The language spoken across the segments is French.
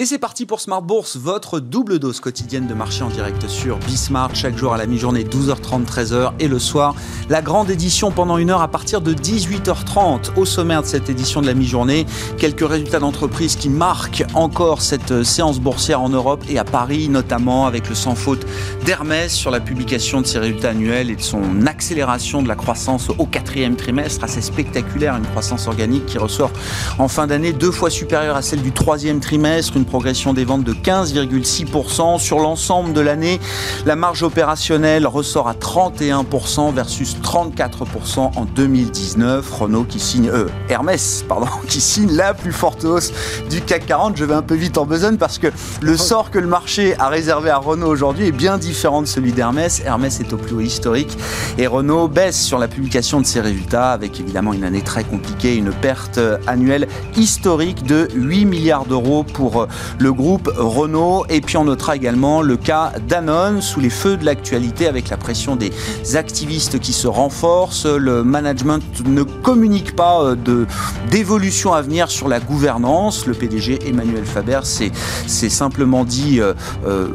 Et c'est parti pour Smart Bourse, votre double dose quotidienne de marché en direct sur Bismart, chaque jour à la mi-journée 12h30, 13h et le soir, la grande édition pendant une heure à partir de 18h30. Au sommaire de cette édition de la mi-journée, quelques résultats d'entreprise qui marquent encore cette séance boursière en Europe et à Paris, notamment avec le sans faute d'Hermès sur la publication de ses résultats annuels et de son accélération de la croissance au quatrième trimestre, assez spectaculaire, une croissance organique qui ressort en fin d'année deux fois supérieure à celle du troisième trimestre, progression des ventes de 15,6%. Sur l'ensemble de l'année, la marge opérationnelle ressort à 31% versus 34% en 2019. Renault qui signe, euh, Hermès, pardon, qui signe la plus forte hausse du CAC 40. Je vais un peu vite en besogne parce que le sort que le marché a réservé à Renault aujourd'hui est bien différent de celui d'Hermès. Hermès est au plus haut historique et Renault baisse sur la publication de ses résultats avec évidemment une année très compliquée, une perte annuelle historique de 8 milliards d'euros pour le groupe Renault. Et puis on notera également le cas Danone sous les feux de l'actualité avec la pression des activistes qui se renforce. Le management ne communique pas euh, d'évolution à venir sur la gouvernance. Le PDG Emmanuel Faber s'est simplement dit euh, euh,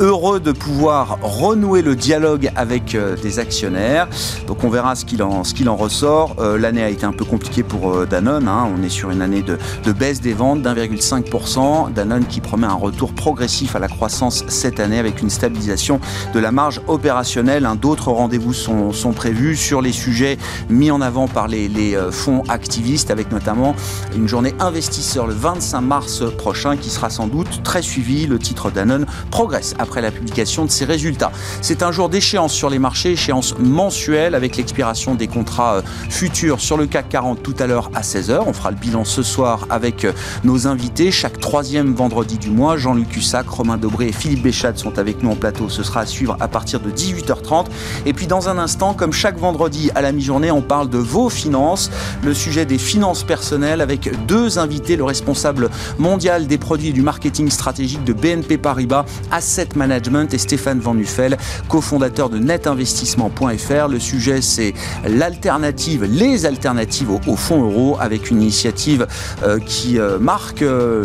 heureux de pouvoir renouer le dialogue avec des actionnaires. Donc on verra ce qu'il en, en ressort. L'année a été un peu compliquée pour Danone. Hein. On est sur une année de, de baisse des ventes d'1,5%. Danone qui promet un retour progressif à la croissance cette année avec une stabilisation de la marge opérationnelle. D'autres rendez-vous sont, sont, prévus sur les sujets mis en avant par les, euh, fonds activistes avec notamment une journée investisseur le 25 mars prochain qui sera sans doute très suivi. Le titre Danone progresse après la publication de ses résultats. C'est un jour d'échéance sur les marchés, échéance mensuelle avec l'expiration des contrats euh, futurs sur le CAC 40 tout à l'heure à 16h. On fera le bilan ce soir avec euh, nos invités chaque troisième vendredi du mois. Jean-Luc Cussac, Romain Dobré et Philippe Béchat sont avec nous en plateau. Ce sera à suivre à partir de 18h30. Et puis dans un instant, comme chaque vendredi à la mi-journée, on parle de vos finances, le sujet des finances personnelles avec deux invités, le responsable mondial des produits et du marketing stratégique de BNP Paribas, Asset Management et Stéphane Van Nuffel, cofondateur de netinvestissement.fr. Le sujet c'est l'alternative, les alternatives au, fonds euro avec une initiative euh, qui euh, marque euh,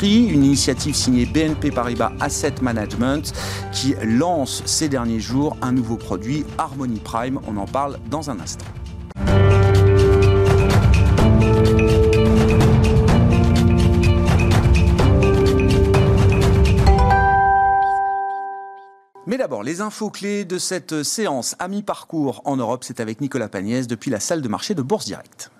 une initiative signée BNP Paribas Asset Management qui lance ces derniers jours un nouveau produit, Harmony Prime. On en parle dans un instant. Mais d'abord, les infos clés de cette séance à mi-parcours en Europe, c'est avec Nicolas Pagnès depuis la salle de marché de Bourse Directe.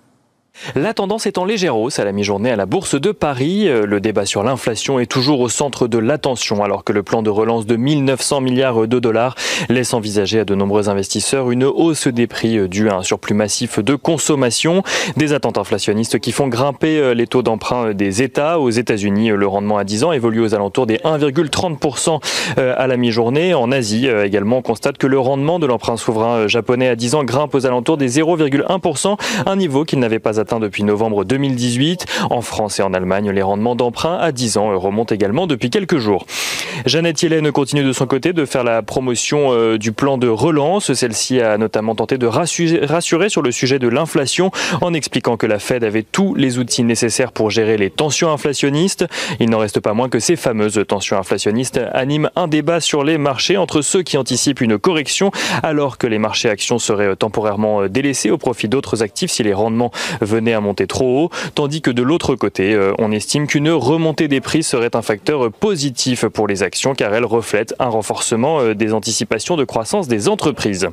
La tendance est en légère hausse à la mi-journée à la Bourse de Paris. Euh, le débat sur l'inflation est toujours au centre de l'attention alors que le plan de relance de 1900 milliards de dollars laisse envisager à de nombreux investisseurs une hausse des prix euh, due à un surplus massif de consommation. Des attentes inflationnistes qui font grimper euh, les taux d'emprunt des États. Aux États-Unis, le rendement à 10 ans évolue aux alentours des 1,30% à la mi-journée. En Asie également, on constate que le rendement de l'emprunt souverain japonais à 10 ans grimpe aux alentours des 0,1%, un niveau qu'il n'avait pas depuis novembre 2018. En France et en Allemagne, les rendements d'emprunt à 10 ans remontent également depuis quelques jours. Jeannette Yellen continue de son côté de faire la promotion euh, du plan de relance. Celle-ci a notamment tenté de rassurer sur le sujet de l'inflation en expliquant que la Fed avait tous les outils nécessaires pour gérer les tensions inflationnistes. Il n'en reste pas moins que ces fameuses tensions inflationnistes animent un débat sur les marchés entre ceux qui anticipent une correction alors que les marchés actions seraient temporairement délaissés au profit d'autres actifs si les rendements venait à monter trop haut, tandis que de l'autre côté, euh, on estime qu'une remontée des prix serait un facteur positif pour les actions car elle reflète un renforcement euh, des anticipations de croissance des entreprises.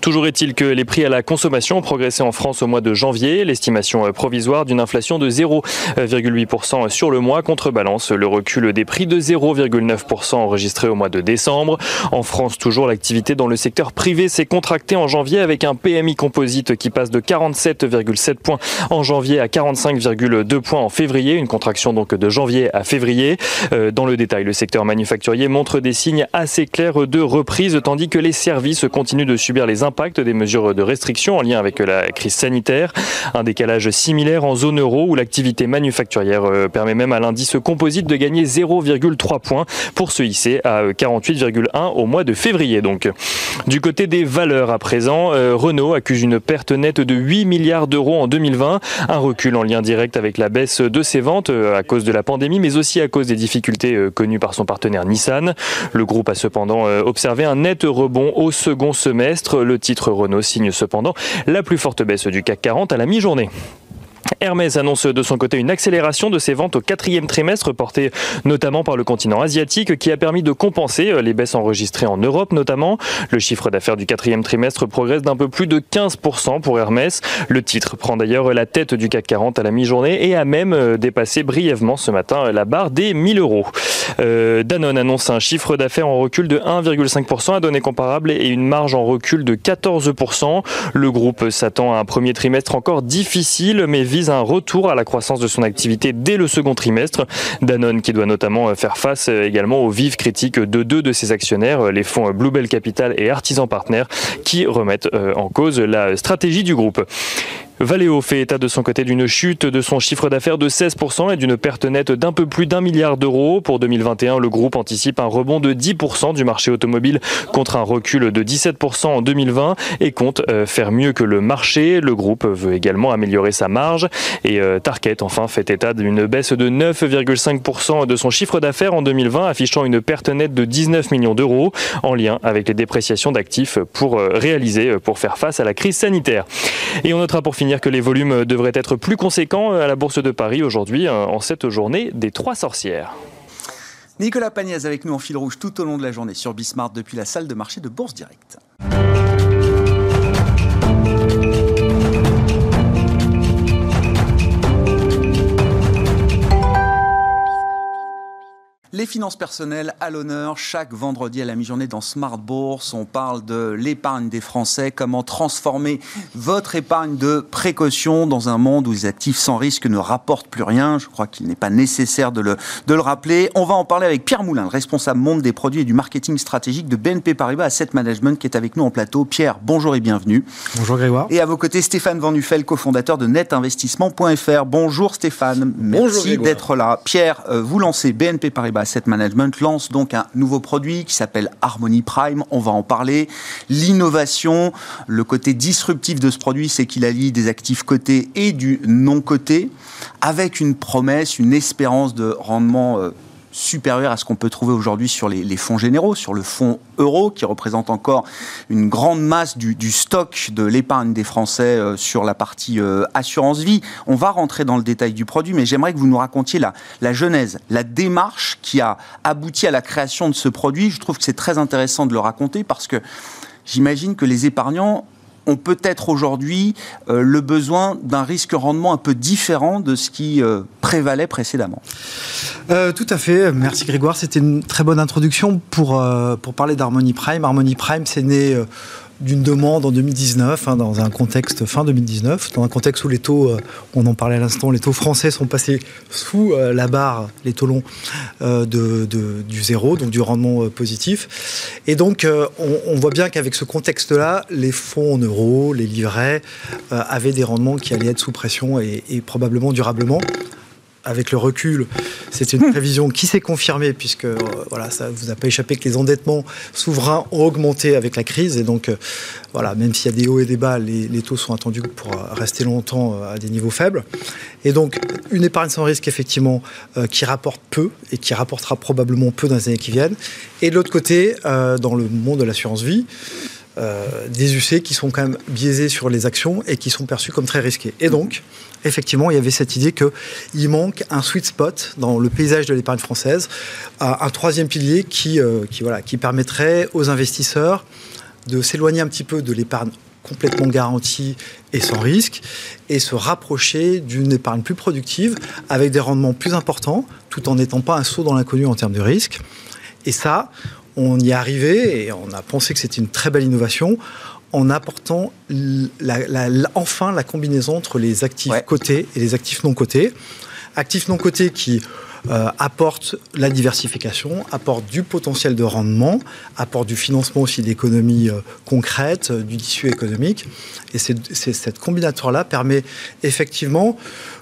Toujours est-il que les prix à la consommation ont progressé en France au mois de janvier. L'estimation euh, provisoire d'une inflation de 0,8% sur le mois contrebalance le recul des prix de 0,9% enregistré au mois de décembre. En France, toujours l'activité dans le secteur privé s'est contractée en janvier avec un PMI composite qui passe de 47,7 points en janvier à 45,2 points en février, une contraction donc de janvier à février. Euh, dans le détail, le secteur manufacturier montre des signes assez clairs de reprise tandis que les services continuent de subir les impacts des mesures de restriction en lien avec la crise sanitaire. Un décalage similaire en zone euro où l'activité manufacturière euh, permet même à l'indice composite de gagner 0,3 points pour se hisser à 48,1 au mois de février. Donc, du côté des valeurs à présent, euh, Renault accuse une perte nette de 8 milliards d'euros en 2020, un recul en lien direct avec la baisse de ses ventes euh, à cause de la pandémie, mais aussi à cause des difficultés connues par son partenaire Nissan. Le groupe a cependant observé un net rebond au second semestre. Le titre Renault signe cependant la plus forte baisse du CAC 40 à la mi-journée. Hermès annonce de son côté une accélération de ses ventes au quatrième trimestre, portée notamment par le continent asiatique, qui a permis de compenser euh, les baisses enregistrées en Europe notamment. Le chiffre d'affaires du quatrième trimestre progresse d'un peu plus de 15% pour Hermès. Le titre prend d'ailleurs la tête du CAC 40 à la mi-journée et a même euh, dépassé brièvement ce matin la barre des 1000 euros. Euh, Danone annonce un chiffre d'affaires en recul de 1,5% à données comparables et une marge en recul de 14%. Le groupe s'attend à un premier trimestre encore difficile, mais vise un retour à la croissance de son activité dès le second trimestre. Danone qui doit notamment euh, faire face euh, également aux vives critiques de deux de ses actionnaires, euh, les fonds Bluebell Capital et Artisan Partners, qui remettent en cause la stratégie du groupe. Valeo fait état de son côté d'une chute de son chiffre d'affaires de 16% et d'une perte nette d'un peu plus d'un milliard d'euros. Pour 2021, le groupe anticipe un rebond de 10% du marché automobile contre un recul de 17% en 2020 et compte euh, faire mieux que le marché. Le groupe veut également améliorer sa marge et euh, Target enfin fait état d'une baisse de 9,5% de son chiffre d'affaires en 2020 affichant une perte nette de 19 millions d'euros en lien avec les dépréciations d'actifs pour euh, réaliser pour faire face à la crise sanitaire. Et on notera pour finir que les volumes devraient être plus conséquents à la Bourse de Paris aujourd'hui, euh, en cette journée des trois sorcières. Nicolas Pagnès avec nous en fil rouge tout au long de la journée sur Bismart depuis la salle de marché de Bourse Direct. Les finances personnelles à l'honneur chaque vendredi à la mi-journée dans Smart Bourse. On parle de l'épargne des Français, comment transformer votre épargne de précaution dans un monde où les actifs sans risque ne rapportent plus rien. Je crois qu'il n'est pas nécessaire de le, de le rappeler. On va en parler avec Pierre Moulin, le responsable monde des produits et du marketing stratégique de BNP Paribas Asset Management qui est avec nous en plateau. Pierre, bonjour et bienvenue. Bonjour Grégoire. Et à vos côtés, Stéphane Van Nuffel, cofondateur de netinvestissement.fr. Bonjour Stéphane, merci d'être là. Pierre, euh, vous lancez BNP Paribas Asset Management lance donc un nouveau produit qui s'appelle Harmony Prime. On va en parler. L'innovation, le côté disruptif de ce produit, c'est qu'il allie des actifs cotés et du non coté, avec une promesse, une espérance de rendement euh, supérieur à ce qu'on peut trouver aujourd'hui sur les, fonds généraux, sur le fonds euro, qui représente encore une grande masse du, stock de l'épargne des Français euh, sur la partie euh, assurance vie. On va rentrer dans le détail du produit, mais j'aimerais que vous nous racontiez la genèse, la démarche qui a abouti à la création de ce produit. Je trouve que c'est très intéressant de le raconter parce que j'imagine que les épargnants ont peut-être aujourd'hui euh, le besoin d'un risque-rendement un peu différent de ce qui euh, prévalait précédemment. Euh, tout à fait. Merci Grégoire. C'était une très bonne introduction pour, pour parler d'Harmony Prime. Harmony Prime, c'est né d'une demande en 2019, hein, dans un contexte fin 2019, dans un contexte où les taux, euh, on en parlait à l'instant, les taux français sont passés sous euh, la barre, les taux longs, euh, de, du zéro, donc du rendement positif. Et donc, on, voit bien qu'avec ce contexte-là, les fonds en euros, les livrets, avaient des rendements qui allaient être sous pression et, et probablement durablement avec le recul, c'est une prévision qui s'est confirmée, puisque euh, voilà, ça ne vous a pas échappé que les endettements souverains ont augmenté avec la crise. Et donc, euh, voilà, même s'il y a des hauts et des bas, les, taux sont attendus pour euh, rester longtemps à des niveaux faibles. Et donc, une épargne sans risque, effectivement, qui rapporte peu et qui rapportera probablement peu dans les années qui viennent. Et de l'autre côté, dans le monde de l'assurance vie, des UC qui sont quand même biaisés sur les actions et qui sont perçus comme très risqués. Et donc, effectivement, il y avait cette idée qu'il manque un sweet spot dans le paysage de l'épargne française, un troisième pilier qui, euh, qui permettrait aux investisseurs de s'éloigner un petit peu de l'épargne complètement garantie et sans risque, et se rapprocher d'une épargne plus productive, avec des rendements plus importants, tout en n'étant pas un saut dans l'inconnu en termes de risque. Et ça, on y est arrivé, et on a pensé que c'était une très belle innovation, en apportant enfin la combinaison entre les actifs cotés et les actifs non cotés. Actifs non cotés qui apporte la diversification, apporte du potentiel de rendement, apporte du financement aussi d'économies concrètes, du tissu économique. Et cette combinatoire-là permet effectivement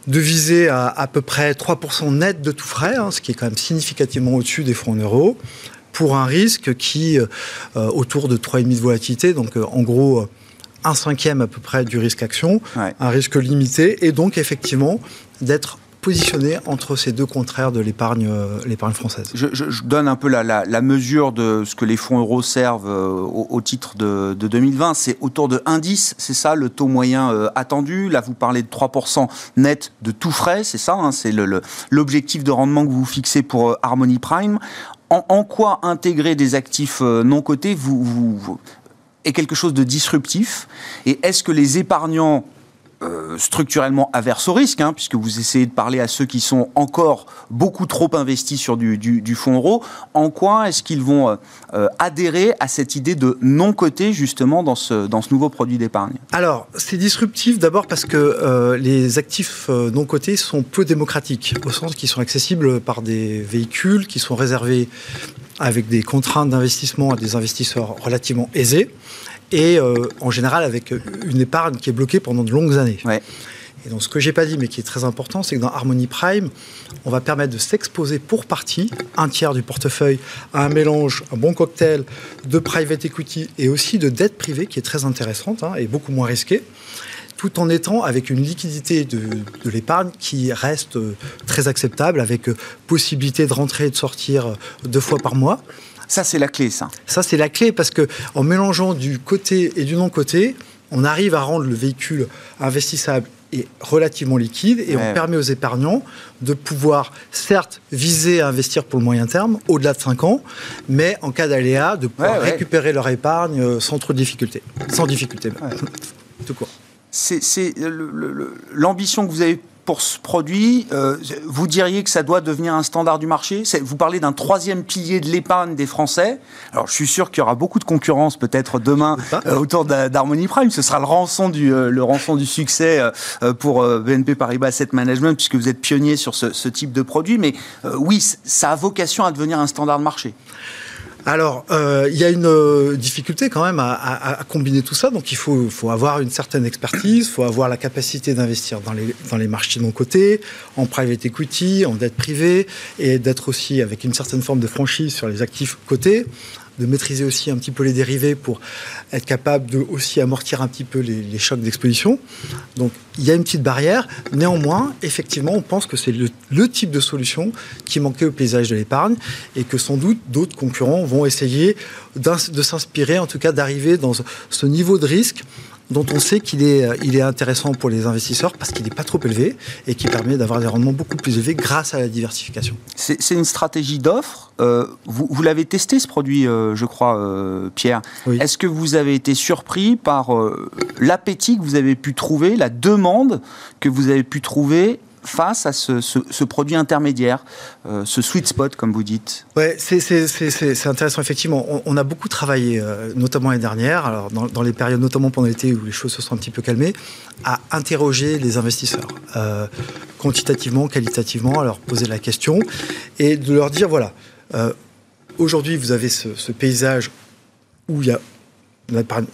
de viser à à peu près 3% net de tout frais, hein, ce qui est quand même significativement au-dessus des fonds en euros, pour un risque qui, euh, autour de 3,5 de volatilité, donc euh, en gros un cinquième à peu près du risque action, un risque limité, et donc effectivement d'être positionné entre ces deux contraires de l'épargne euh, l'épargne française. Je, donne un peu la, mesure de ce que les fonds euros servent euh, au, titre de, 2020. C'est autour de 1,10, c'est ça le taux moyen euh, attendu. Là, vous parlez de 3% net de tout frais, c'est ça, hein, c'est l'objectif de rendement que vous fixez pour Harmony Prime. En, quoi intégrer des actifs non cotés est quelque chose de disruptif? Et est-ce que les épargnants euh, structurellement averse au risque, hein, puisque vous essayez de parler à ceux qui sont encore beaucoup trop investis sur du, fonds euro. En quoi est-ce qu'ils vont euh, euh, adhérer à cette idée de non-coté, justement, dans ce, dans ce nouveau produit d'épargne? Alors, c'est disruptif d'abord parce que les actifs non cotés sont peu démocratiques, au sens qu'ils sont accessibles par des véhicules qui sont réservés avec des contraintes d'investissement à des investisseurs relativement aisés et euh, en général avec une épargne qui est bloquée pendant de longues années. Et donc ce que j'ai pas dit mais qui est très important, c'est que dans Harmony Prime, on va permettre de s'exposer pour partie, un tiers du portefeuille, à un mélange, un bon cocktail de private equity et aussi de dette privée qui est très intéressante hein, et beaucoup moins risquée tout en étant avec une liquidité de, de l'épargne qui reste euh, très acceptable, avec euh, possibilité de rentrer et de sortir deux fois par mois. Ça, c'est la clé, ça. Ça, c'est la clé parce que en mélangeant du côté et du non-côté, on arrive à rendre le véhicule investissable et relativement liquide et on permet aux épargnants de pouvoir certes viser à investir pour le moyen terme au-delà de 5 ans mais en cas d'aléa de pouvoir récupérer leur épargne euh, sans trop de difficultés. Sans difficulté tout court. C'est l'ambition que vous avez pour ce produit, euh, vous diriez que ça doit devenir un standard du marché? Vous parlez d'un troisième pilier de l'épargne des Français. Alors, je suis sûr qu'il y aura beaucoup de concurrence peut-être demain euh, autour d'Harmony Prime. Ce sera le rançon du, euh, le rançon du succès pour BNP Paribas Asset Management, puisque vous êtes pionnier sur ce, ce type de produit. Mais oui, ça a vocation à devenir un standard de marché. Alors, euh, il y a une euh, difficulté quand même à, combiner tout ça. Donc, il faut, avoir une certaine expertise, il faut avoir la capacité d'investir dans les, dans les marchés non cotés, en private equity, en dette privée, et d'être aussi avec une certaine forme de franchise sur les actifs cotés de maîtriser aussi un petit peu les dérivés pour être capable de aussi amortir un petit peu les, chocs d'exposition. Donc il y a une petite barrière. Néanmoins, effectivement, on pense que c'est le, type de solution qui manquait au paysage de l'épargne et que sans doute d'autres concurrents vont essayer de s'inspirer, en tout cas d'arriver dans ce niveau de risque dont on sait qu'il est, euh, il est intéressant pour les investisseurs parce qu'il n'est pas trop élevé et qui permet d'avoir des rendements beaucoup plus élevés grâce à la diversification. C'est une stratégie d'offre. Euh, vous, l'avez testé ce produit, euh, je crois, Pierre. Est-ce que vous avez été surpris par l'appétit que vous avez pu trouver, la demande que vous avez pu trouver face à ce, produit intermédiaire, euh, ce sweet spot, comme vous dites Ouais, c'est intéressant, effectivement. On, a beaucoup travaillé, euh, notamment l'année dernière, alors dans, les périodes, notamment pendant l'été où les choses se sont un petit peu calmées, à interroger les investisseurs, euh, quantitativement, qualitativement, à leur poser la question et de leur dire voilà, aujourd'hui, vous avez ce, paysage où il y a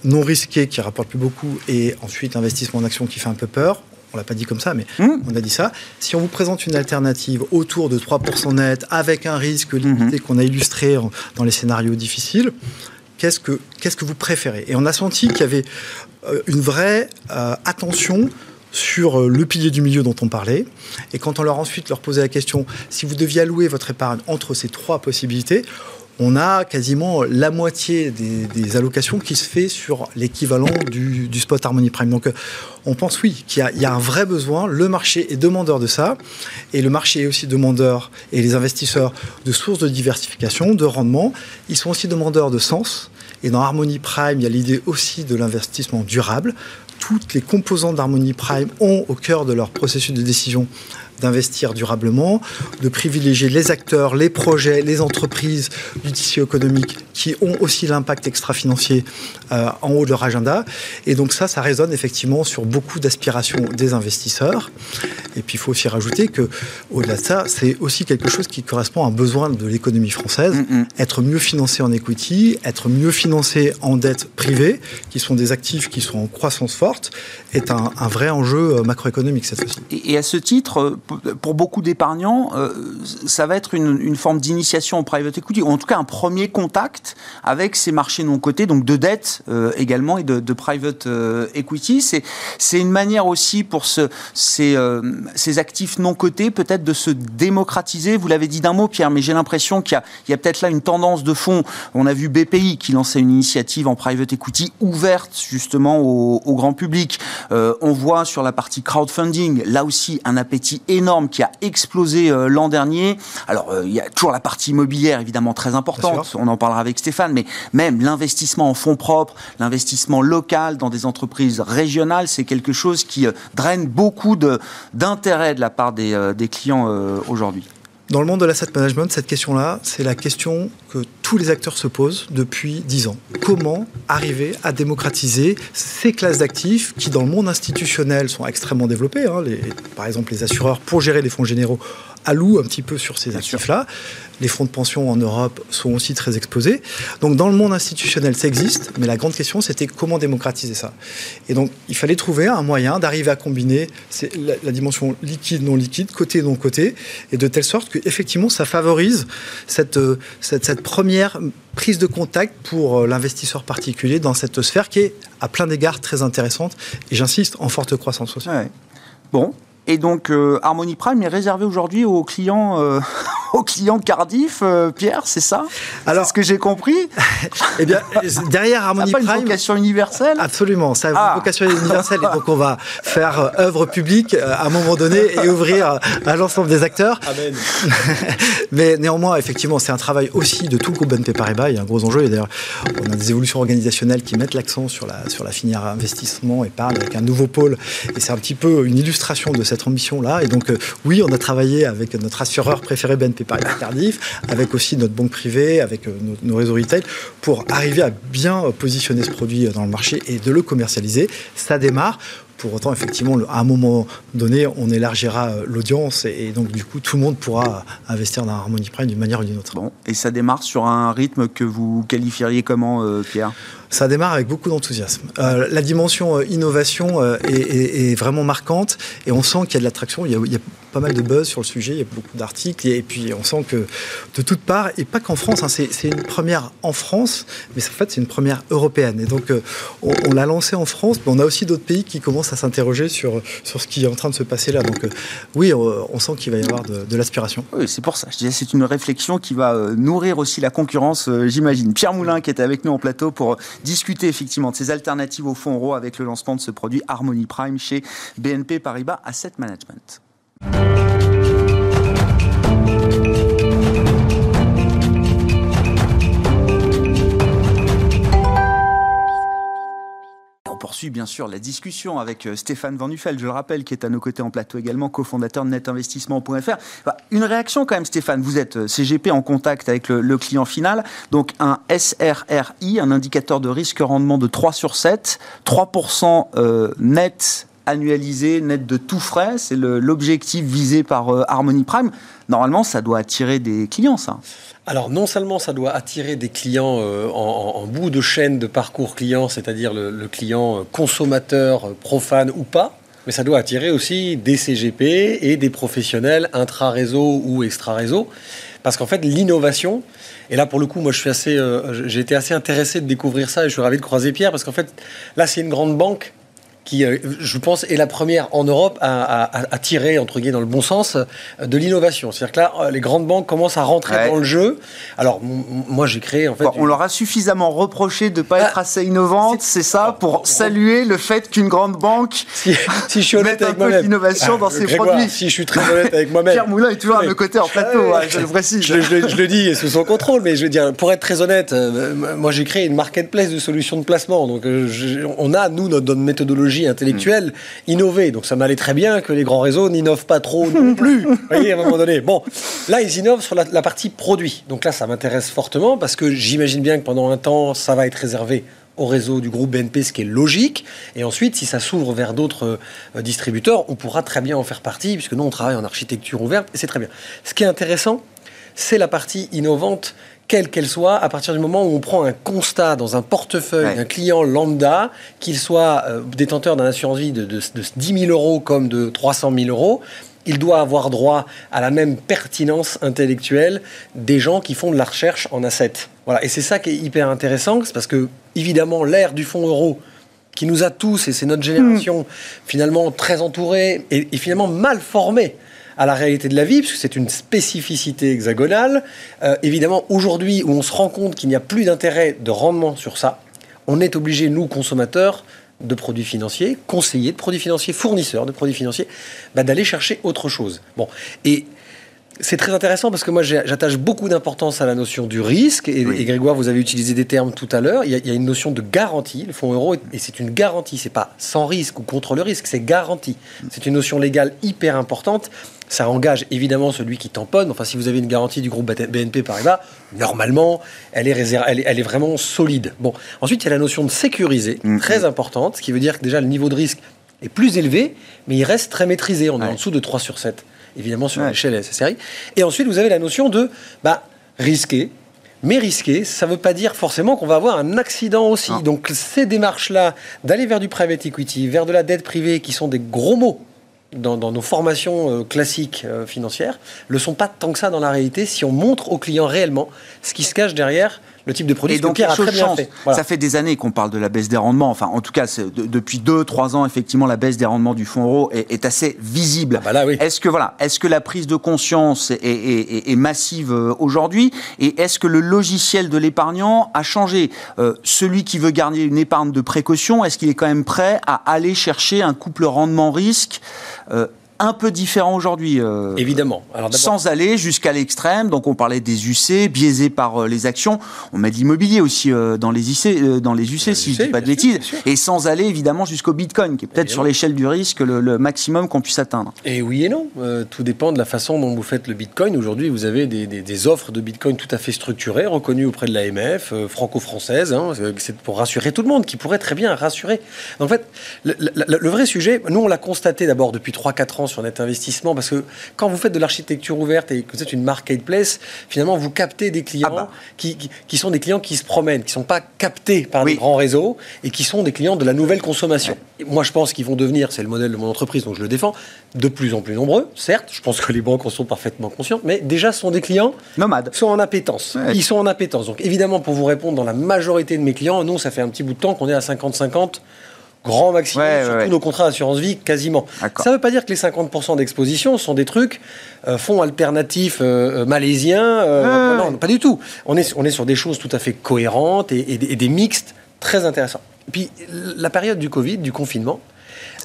non risqué qui rapporte plus beaucoup et ensuite investissement en action qui fait un peu peur on l'a pas dit comme ça, mais mmh. on a dit ça. Si on vous présente une alternative autour de 3% net, avec un risque limité mmh. qu'on a illustré dans les scénarios difficiles, qu'est-ce que, qu'est-ce que vous préférez? Et on a senti qu'il y avait euh, une vraie euh, attention sur euh, le pilier du milieu dont on parlait. Et quand on leur ensuite leur posait la question, si vous deviez allouer votre épargne entre ces trois possibilités, on a quasiment la moitié des, allocations qui se fait sur l'équivalent du, spot Harmony Prime. Donc, euh, on pense oui qu'il y, a un vrai besoin. Le marché est demandeur de ça, et le marché est aussi demandeur et les investisseurs de sources de diversification, de rendement. Ils sont aussi demandeurs de sens. Et dans Harmony Prime, il y a l'idée aussi de l'investissement durable. Toutes les composantes d'Harmony Prime ont au cœur de leur processus de décision d'investir durablement, de privilégier les acteurs, les projets, les entreprises du tissu économique qui ont aussi l'impact extra-financier euh, en haut de leur agenda. Et donc ça, ça résonne effectivement sur beaucoup d'aspirations des investisseurs. Et puis il faut aussi rajouter que au-delà de ça, c'est aussi quelque chose qui correspond à un besoin de l'économie française, mm, mm. être mieux financé en equity, être mieux financé en dette privée, qui sont des actifs qui sont en croissance forte, est un, vrai enjeu euh, macroéconomique cette fois-ci. Et, à ce titre, euh, pour beaucoup d'épargnants, ça va être une, forme d'initiation au private equity, ou en tout cas un premier contact avec ces marchés non cotés, donc de dette euh, également et de, private euh, equity. C'est une manière aussi pour ce, ces, euh, actifs non cotés peut-être de se démocratiser. Vous l'avez dit d'un mot, Pierre, mais j'ai l'impression qu'il y a, peut-être là une tendance de fond. On a vu BPI qui lançait une initiative en private equity ouverte justement au, grand public. on voit sur la partie crowdfunding, là aussi, un appétit qui a explosé l'an dernier. Alors, il y a toujours la partie immobilière, évidemment, très importante. On en parlera avec Stéphane, mais même l'investissement en fonds propres, l'investissement local dans des entreprises régionales, c'est quelque chose qui euh, draine beaucoup d'intérêt de, la part des, euh, clients euh, aujourd'hui. Dans le monde de l'asset management, cette question-là, c'est la question que tous les acteurs se posent depuis dix ans. Comment arriver à démocratiser ces classes d'actifs qui, dans le monde institutionnel, sont extrêmement développées hein, Par exemple, les assureurs, pour gérer les fonds généraux, allouent un petit peu sur ces actifs-là. Les fonds de pension en Europe sont aussi très exposés. Donc dans le monde institutionnel, ça existe, mais la grande question, c'était comment démocratiser ça. Et donc il fallait trouver un moyen d'arriver à combiner la, dimension liquide-non liquide, côté-non côté, et de telle sorte qu'effectivement, ça favorise cette, euh, cette première prise de contact pour euh, l'investisseur particulier dans cette sphère qui est à plein d'égards très intéressante et j'insiste en forte croissance aussi. Bon, et donc, euh, Harmony Prime est réservé aujourd'hui aux clients, euh, aux clients Cardiff, euh, Pierre, c'est ça? Alors, ce que j'ai compris. eh bien, derrière Harmony ça Prime. une vocation universelle? Absolument, ça a une ah. vocation universelle. et donc, on va faire œuvre publique à un moment donné et ouvrir à l'ensemble des acteurs. Amen. Mais néanmoins, effectivement, c'est un travail aussi de tout le groupe BNP Paribas. Il y a un gros enjeu. Et d'ailleurs, on a des évolutions organisationnelles qui mettent l'accent sur la, sur la filière investissement, épargne, avec un nouveau pôle. Et c'est un petit peu une illustration de cette cette ambition-là. Et donc, euh, oui, on a travaillé avec notre assureur préféré BNP Paribas Cardiff, avec aussi notre banque privée, avec euh, nos, réseaux retail, pour arriver à bien euh, positionner ce produit dans le marché et de le commercialiser. Ça démarre. Pour autant, effectivement, à un moment donné, on élargira l'audience et, donc, du coup, tout le monde pourra investir dans Harmony Prime d'une manière ou d'une autre. Bon, et ça démarre sur un rythme que vous qualifieriez comment, Pierre? Ça démarre avec beaucoup d'enthousiasme. Euh, la dimension euh, innovation euh, est, vraiment marquante et on sent qu'il y a de l'attraction. Il, y a pas mal de buzz sur le sujet, il y a beaucoup d'articles et, puis on sent que de toutes parts, et pas qu'en France, hein, c'est une première en France, mais en fait c'est une première européenne. Et donc on, l'a lancé en France, mais on a aussi d'autres pays qui commencent à s'interroger sur, sur ce qui est en train de se passer là. Donc oui, on, sent qu'il va y avoir de, l'aspiration. Oui, c'est pour ça. C'est une réflexion qui va nourrir aussi la concurrence, j'imagine. Pierre Moulin qui était avec nous en plateau pour discuter effectivement de ces alternatives au fonds euro avec le lancement de ce produit Harmony Prime chez BNP Paribas Asset Management. Bien sûr la discussion avec euh, Stéphane Van Nuffel, je le rappelle, qui est à nos côtés en plateau également, cofondateur de netinvestissement.fr. Une réaction quand même, Stéphane. Vous êtes euh, CGP en contact avec le, client final. Donc un SRRI, un indicateur de risque-rendement de 3 sur 7, 3% euh, net annualisé, net de tout frais. C'est l'objectif visé par Harmony Prime. Normalement, ça doit attirer des clients, ça. Alors non seulement ça doit attirer des clients euh, en, bout de chaîne de parcours client, c'est-à-dire le, client euh, consommateur euh, profane ou pas, mais ça doit attirer aussi des CGP et des professionnels intra-réseau ou extra-réseau. Parce qu'en fait, l'innovation, et là pour le coup, moi je j'ai été assez intéressé de découvrir ça et je suis ravi de croiser Pierre parce qu'en fait, là c'est une grande banque qui, euh, je pense, est la première en Europe à, tirer, entre guillemets, dans le bon sens, euh, de l'innovation. C'est-à-dire que là, euh, les grandes banques commencent à rentrer dans le jeu. Alors, moi, j'ai créé, en fait... on leur a suffisamment reproché de ne pas ah, être assez innovante, c'est ça, pour saluer le fait qu'une grande banque si, je suis honnête avec un peu d'innovation dans ses produits. Si je suis très honnête avec moi-même... Pierre Moulin est toujours à mes côtés en plateau, je le précise. Je, le dis sous son contrôle, mais je veux dire, pour être très honnête, moi, j'ai créé une marketplace de solutions de placement. Donc, on a, nous, notre méthodologie technologie intellectuelle innover. Donc ça m'allait très bien que les grands réseaux n'innovent pas trop non plus. Vous voyez, à un moment donné. Bon, là, ils innovent sur la, la partie produit. Donc là, ça m'intéresse fortement parce que j'imagine bien que pendant un temps, ça va être réservé au réseau du groupe BNP, ce qui est logique. Et ensuite, si ça s'ouvre vers d'autres euh, distributeurs, on pourra très bien en faire partie, puisque nous, on travaille en architecture ouverte, et c'est très bien. Ce qui est intéressant, c'est la partie innovante quelle qu'elle soit, à partir du moment où on prend un constat dans un portefeuille d'un client lambda, qu'il soit euh, détenteur d'un assurance vie de, de, de 10 000 euros comme de 300 000 euros, il doit avoir droit à la même pertinence intellectuelle des gens qui font de la recherche en assets. Voilà. Et c'est ça qui est hyper intéressant, c'est parce que, évidemment, l'ère du fonds euro, qui nous a tous, et c'est notre génération, mmh. finalement très entourée et, et, finalement mal formée à la réalité de la vie, puisque c'est une spécificité hexagonale. Euh, évidemment, aujourd'hui, où on se rend compte qu'il n'y a plus d'intérêt de rendement sur ça, on est obligé, nous, consommateurs, de produits financiers, conseillers de produits financiers, fournisseurs de produits financiers, bah, d'aller chercher autre chose. Bon, et c'est très intéressant parce que moi j'attache beaucoup d'importance à la notion du risque. Et, oui. et, Grégoire vous avez utilisé des termes tout à l'heure. Il, il, y a une notion de garantie. Le fonds euro et c'est une garantie. C'est pas sans risque ou contre le risque. C'est garantie. C'est une notion légale hyper importante ça engage évidemment celui qui tamponne. Enfin, si vous avez une garantie du groupe BNP Paribas, normalement, elle est, réserve, elle est, elle est vraiment solide. Bon, ensuite, il y a la notion de sécuriser, mmh. très importante, ce qui veut dire que déjà le niveau de risque est plus élevé, mais il reste très maîtrisé. On est ouais. en dessous de 3 sur 7, évidemment, sur ouais. l'échelle SSRI. Et ensuite, vous avez la notion de bah, risquer. Mais risquer, ça ne veut pas dire forcément qu'on va avoir un accident aussi. Non. Donc ces démarches-là, d'aller vers du private equity, vers de la dette privée, qui sont des gros mots dans, nos formations euh, classiques euh, financières, le sont pas tant que ça dans la réalité si on montre aux clients réellement ce qui se cache derrière le type de produit. Et donc, Pierre a très bien fait. Voilà. Ça fait des années qu'on parle de la baisse des rendements. Enfin, en tout cas, de, depuis 2-3 ans, effectivement, la baisse des rendements du fonds euro est, est assez visible. Ah bah oui. Est-ce que, voilà, est-ce que la prise de conscience est, est, est massive euh, aujourd'hui? Et est-ce que le logiciel de l'épargnant a changé? Euh, Celui qui veut garder une épargne de précaution, est-ce qu'il est quand même prêt à aller chercher un couple rendement-risque euh, un peu différent aujourd'hui. Euh, Évidemment. Alors sans aller jusqu'à l'extrême. Donc on parlait des UC, biaisés par euh, les actions. On met de l'immobilier aussi euh, dans les UC, euh, dans les UC, si je dis pas de bêtises. Et sans aller évidemment jusqu'au Bitcoin, qui est peut-être sur l'échelle du risque le, le maximum qu'on puisse atteindre. Et oui et non. Tout dépend de la façon dont vous faites le Bitcoin. Aujourd'hui, vous avez des, des, des, offres de Bitcoin tout à fait structurées, reconnues auprès de l'AMF, franco-française. Hein, C'est pour rassurer tout le monde, qui pourrait très bien rassurer. En fait, le, le, le vrai sujet, nous on l'a constaté d'abord depuis 3-4 ans sur net investissement parce que quand vous faites de l'architecture ouverte et que vous êtes une marketplace, finalement vous captez des clients ah bah. qui, qui, qui, sont des clients qui se promènent, qui ne sont pas captés par oui. des grands réseaux et qui sont des clients de la nouvelle consommation. Moi je pense qu'ils vont devenir, c'est le modèle de mon entreprise donc je le défends, de plus en plus nombreux, certes, je pense que les banques en sont parfaitement conscientes, mais déjà ce sont des clients nomades, sont en appétence. Ouais. Ils sont en appétence. Donc évidemment pour vous répondre, dans la majorité de mes clients, nous ça fait un petit bout de temps qu'on est à 50-50 grand maximum ouais, sur ouais, tous nos contrats d'assurance vie, quasiment. Ça ne veut pas dire que les 50% d'exposition sont des trucs euh, fonds alternatifs euh, euh malaisiens. Euh, non, pas du tout. On est, on est sur des choses tout à fait cohérentes et, et, et des mixtes très intéressants. Puis la période du Covid, du confinement,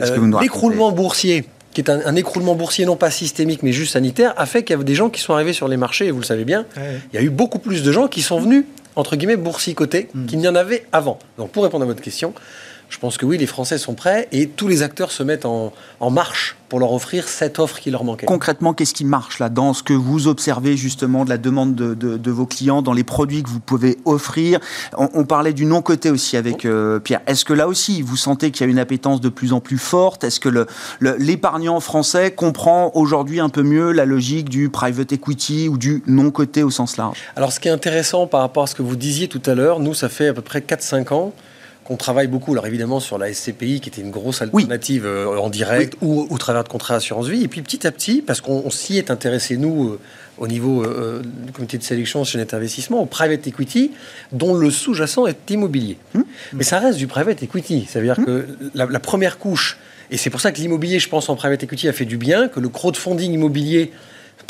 euh, l'écroulement boursier qui est un, un, écroulement boursier non pas systémique mais juste sanitaire, a fait qu'il y a des gens qui sont arrivés sur les marchés, et vous le savez bien, ouais. il y a eu beaucoup plus de gens qui sont venus, entre guillemets, boursicotés, mmh. qu'il n'y en avait avant. Donc pour répondre à votre question, je pense que oui, les Français sont prêts et tous les acteurs se mettent en, en marche pour leur offrir cette offre qui leur manquait. Concrètement, qu'est-ce qui marche là dans ce que vous observez justement de la demande de, de, de vos clients, dans les produits que vous pouvez offrir? On, on parlait du non-côté aussi avec euh, Pierre. Est-ce que là aussi, vous sentez qu'il y a une appétence de plus en plus forte? Est-ce que l'épargnant le, français comprend aujourd'hui un peu mieux la logique du private equity ou du non-côté au sens large? Alors ce qui est intéressant par rapport à ce que vous disiez tout à l'heure, nous, ça fait à peu près 4-5 ans on travaille beaucoup, alors évidemment sur la SCPI qui était une grosse alternative oui. euh, en direct oui. ou au travers de contrats d'assurance vie. Et puis petit à petit, parce qu'on s'y est intéressé nous euh, au niveau euh, du comité de sélection chez Net Investissement, au private equity, dont le sous-jacent est immobilier. Mmh. Mais ça reste du private equity. Ça veut dire mmh. que la, la, première couche, et c'est pour ça que l'immobilier, je pense, en private equity a fait du bien, que le crowdfunding immobilier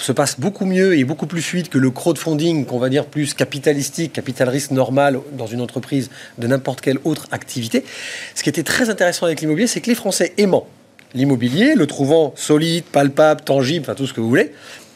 se passe beaucoup mieux et beaucoup plus fluide que le crowdfunding, qu'on va dire plus capitalistique, capital risque normal dans une entreprise de n'importe quelle autre activité. Ce qui était très intéressant avec l'immobilier, c'est que les Français aimant l'immobilier, le trouvant solide, palpable, tangible, enfin tout ce que vous voulez,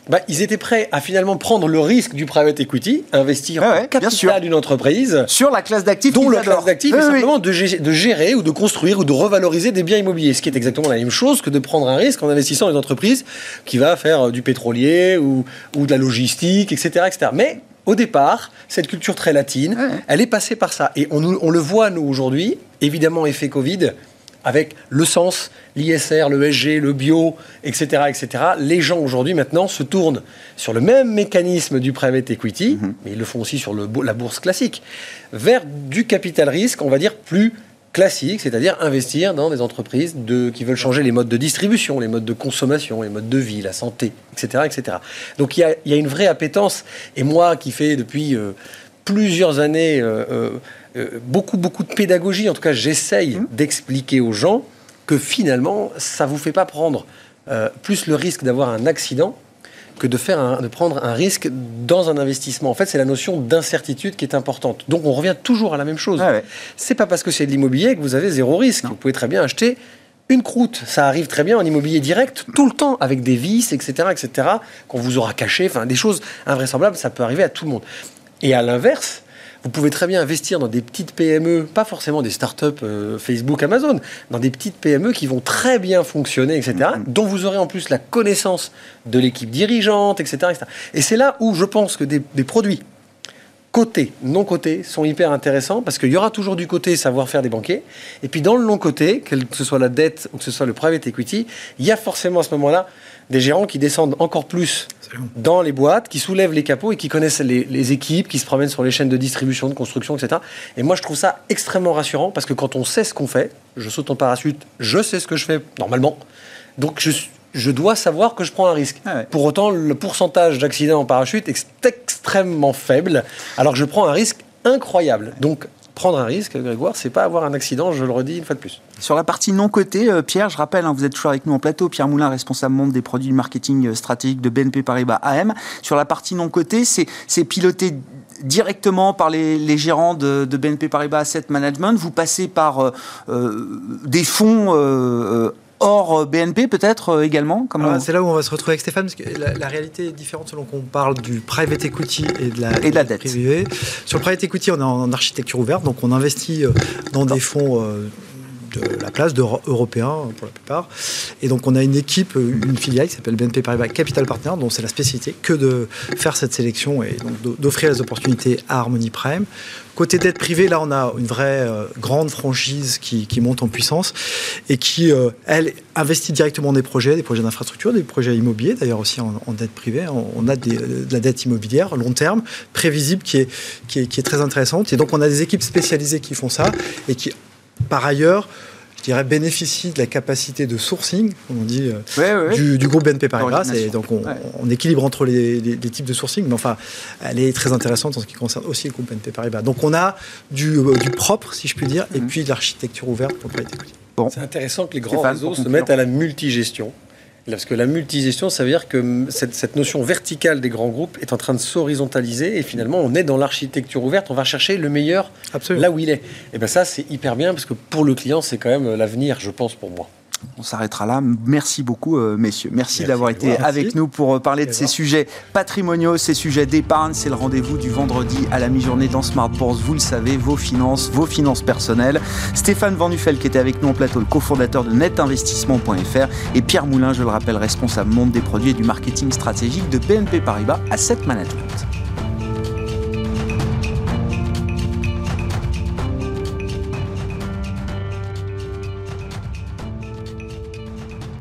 bah, ils étaient prêts à finalement prendre le risque du private equity, investir ouais, ouais, capital d'une entreprise sur la classe d'actifs, dont la classe d'actifs est simplement de, gérer ou de construire ou de revaloriser des biens immobiliers, ce qui est exactement la même chose que de prendre un risque en investissant dans une entreprise qui va faire du pétrolier ou, ou de la logistique, etc., etc. Mais au départ, cette culture très latine, elle est passée par ça. Et on, on le voit, nous, aujourd'hui, évidemment, effet Covid, avec le sens, l'ISR, le SG, le bio, etc., etc. Les gens aujourd'hui maintenant se tournent sur le même mécanisme du private equity, mhm. mais ils le font aussi sur le, la bourse classique, vers du capital risque, on va dire plus classique, c'est-à-dire investir dans des entreprises de, qui veulent changer les modes de distribution, les modes de consommation, les modes de vie, la santé, etc. etc. Donc il y a, y a, une vraie appétence. Et moi qui fais depuis euh, plusieurs années... Euh, euh, euh, beaucoup, beaucoup de pédagogie. En tout cas, j'essaye mmh. d'expliquer aux gens que finalement, ça ne vous fait pas prendre euh, plus le risque d'avoir un accident que de, faire de prendre un risque dans un investissement. En fait, c'est la notion d'incertitude qui est importante. Donc, on revient toujours à la même chose. Ah C'est pas parce que c'est de l'immobilier que vous avez zéro risque. Vous pouvez très bien acheter une croûte. Ça arrive très bien en immobilier direct, tout le temps, avec des vis, etc., etc., qu'on vous aura caché. Enfin, des choses invraisemblables, ça peut arriver à tout le monde. Et à l'inverse, vous pouvez très bien investir dans des petites PME, pas forcément des startups euh, Facebook, Amazon, dans des petites PME qui vont très bien fonctionner, etc., mm-hmm. dont vous aurez en plus la connaissance de l'équipe dirigeante, etc. Et c'est là où je pense que des, produits cotés, non cotés, sont hyper intéressants parce qu'il y aura toujours du côté savoir-faire des banquiers. Et puis dans le long côté, que ce soit la dette ou que ce soit le private equity, il y a forcément à ce moment-là des gérants qui descendent encore plus dans les boîtes, qui soulèvent les capots et qui connaissent les, équipes, qui se promènent sur les chaînes de distribution, de construction, etc. Et moi, je trouve ça extrêmement rassurant parce que quand on sait ce qu'on fait, je saute en parachute, je sais ce que je fais normalement. Donc, je, je dois savoir que je prends un risque. Ah Pour autant, le pourcentage d'accidents en parachute est extrêmement faible, alors que je prends un risque incroyable. Donc, prendre un risque, Grégoire, c'est pas avoir un accident, je le redis une fois de plus. Sur la partie non cotée, euh, Pierre, je rappelle, hein, vous êtes toujours avec nous en plateau, Pierre Moulin, responsable monde des produits marketing euh, stratégique de BNP Paribas AM. Sur la partie non cotée, c'est piloté directement par les, gérants de, BNP Paribas Asset Management. Vous passez par euh, des fonds euh, BNP peut-être euh, également C'est là où on va se retrouver avec Stéphane, parce que la, réalité est différente selon qu'on parle du private equity et de la, et de la dette. Privée. Sur le private equity, on est en architecture ouverte, donc on investit euh, dans des fonds de la place européens pour la plupart. Et donc on a une équipe, une filiale qui s'appelle BNP Paribas Capital Partner, dont c'est la spécialité que de faire cette sélection et d'offrir les opportunités à Harmony Prime. Côté dette privée, là, on a une vraie euh, grande franchise qui, monte en puissance et qui, euh, elle, investit directement des projets, des projets d'infrastructure, des projets immobiliers, d'ailleurs aussi en, dette privée. On, a de la dette immobilière long terme, prévisible, qui est, qui est très intéressante. Et donc, on a des équipes spécialisées qui font ça et qui, par ailleurs, je dirais, bénéficie de la capacité de sourcing, comme on dit, euh, Du, groupe BNP Paribas. Et donc, on, équilibre entre les, types de sourcing, mais enfin, elle est très intéressante en ce qui concerne aussi le groupe BNP Paribas. Donc, on a du, euh, propre, si je puis dire, et mhm. puis de l'architecture ouverte pour le Bon. C'est intéressant que les grands réseaux se mettent à la multigestion. Parce que la multigestion, ça veut dire que cette, notion verticale des grands groupes est en train de s'horizontaliser et finalement on est dans l'architecture ouverte, on va chercher le meilleur là où il est. Et bien ça c'est hyper bien parce que pour le client c'est quand même l'avenir, je pense pour moi. On s'arrêtera là. Merci beaucoup, euh, messieurs. Merci, d'avoir été avec nous pour euh, parler de ces sujets patrimoniaux, ces sujets d'épargne. C'est le rendez-vous du vendredi à la mi-journée dans Smart Bourse. Vous le savez, vos finances, vos finances personnelles. Stéphane Van Nuffel qui était avec nous en plateau, le cofondateur de netinvestissement.fr et Pierre Moulin, je le rappelle, responsable monde des produits et du marketing stratégique de BNP Paribas Asset Management.